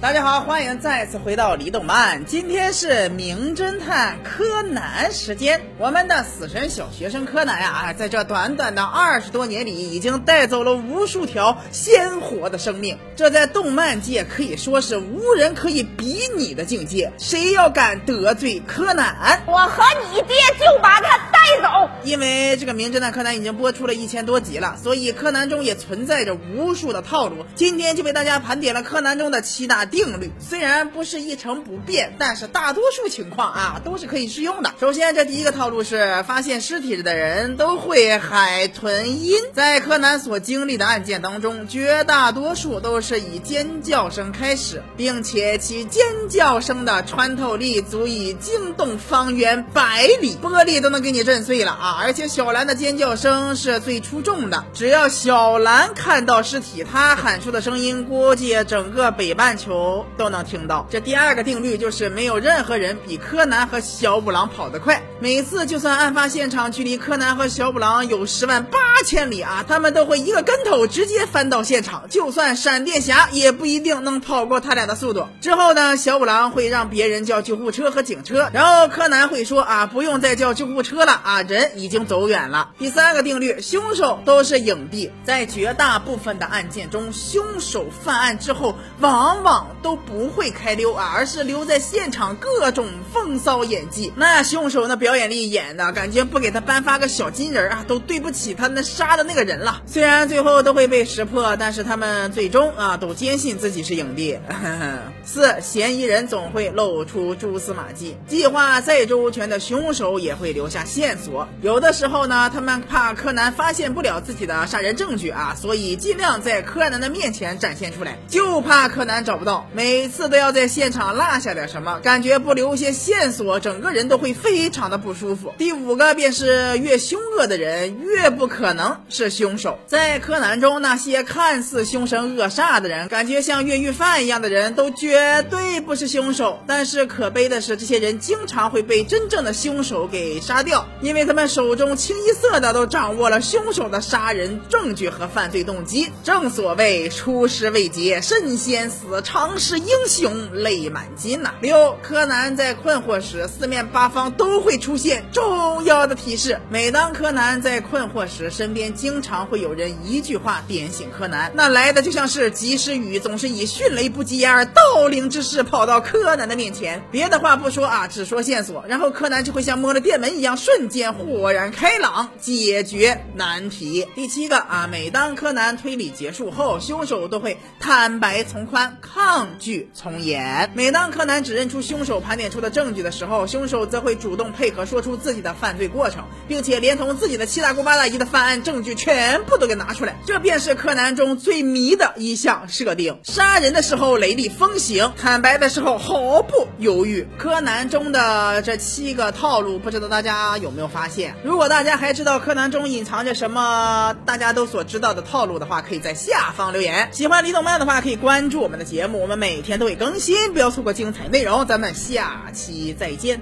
大家好，欢迎再次回到李动漫。今天是名侦探柯南时间。我们的死神小学生柯南呀，啊在这短短的二十多年里，已经带走了无数条鲜活的生命。这在动漫界可以说是无人可以比拟的境界。谁要敢得罪柯南，我和你爹就把他带走。因为这个名侦探柯南已经播出了一千多集了，所以柯南中也存在着无数的套路。今天就为大家盘点了柯南中的七大。定律虽然不是一成不变，但是大多数情况啊都是可以适用的。首先，这第一个套路是发现尸体的人都会海豚音。在柯南所经历的案件当中，绝大多数都是以尖叫声开始，并且其尖叫声的穿透力足以惊动方圆百里，玻璃都能给你震碎了啊！而且小兰的尖叫声是最出众的，只要小兰看到尸体，她喊出的声音估计整个北半球。都能听到。这第二个定律就是没有任何人比柯南和小五郎跑得快。每次就算案发现场距离柯南和小五郎有十万八千里啊，他们都会一个跟头直接翻到现场。就算闪电侠也不一定能跑过他俩的速度。之后呢，小五郎会让别人叫救护车和警车，然后柯南会说啊，不用再叫救护车了啊，人已经走远了。第三个定律，凶手都是影帝，在绝大部分的案件中，凶手犯案之后往往。都不会开溜啊，而是留在现场各种风骚演技。那凶手那表演力演的感觉，不给他颁发个小金人啊，都对不起他那杀的那个人了。虽然最后都会被识破，但是他们最终啊都坚信自己是影帝。四，嫌疑人总会露出蛛丝马迹，计划再周全的凶手也会留下线索。有的时候呢，他们怕柯南发现不了自己的杀人证据啊，所以尽量在柯南的面前展现出来，就怕柯南找不到。每次都要在现场落下点什么，感觉不留些线索，整个人都会非常的不舒服。第五个便是越凶恶的人越不可能是凶手。在柯南中，那些看似凶神恶煞的人，感觉像越狱犯一样的人都绝对不是凶手。但是可悲的是，这些人经常会被真正的凶手给杀掉，因为他们手中清一色的都掌握了凶手的杀人证据和犯罪动机。正所谓出师未捷身先死，长。是英雄泪满襟呐！六，柯南在困惑时，四面八方都会出现重要的提示。每当柯南在困惑时，身边经常会有人一句话点醒柯南，那来的就像是及时雨，总是以迅雷不及掩耳盗铃之势跑到柯南的面前。别的话不说啊，只说线索，然后柯南就会像摸了电门一样，瞬间豁然开朗，解决难题。第七个啊，每当柯南推理结束后，凶手都会坦白从宽，看抗。拒从严。每当柯南指认出凶手盘点出的证据的时候，凶手则会主动配合，说出自己的犯罪过程，并且连同自己的七大姑八大姨的犯案证据全部都给拿出来。这便是柯南中最迷的一项设定：杀人的时候雷厉风行，坦白的时候毫不犹豫。柯南中的这七个套路，不知道大家有没有发现？如果大家还知道柯南中隐藏着什么大家都所知道的套路的话，可以在下方留言。喜欢李动漫的话，可以关注我们的节目，我们。每天都会更新，不要错过精彩内容。咱们下期再见。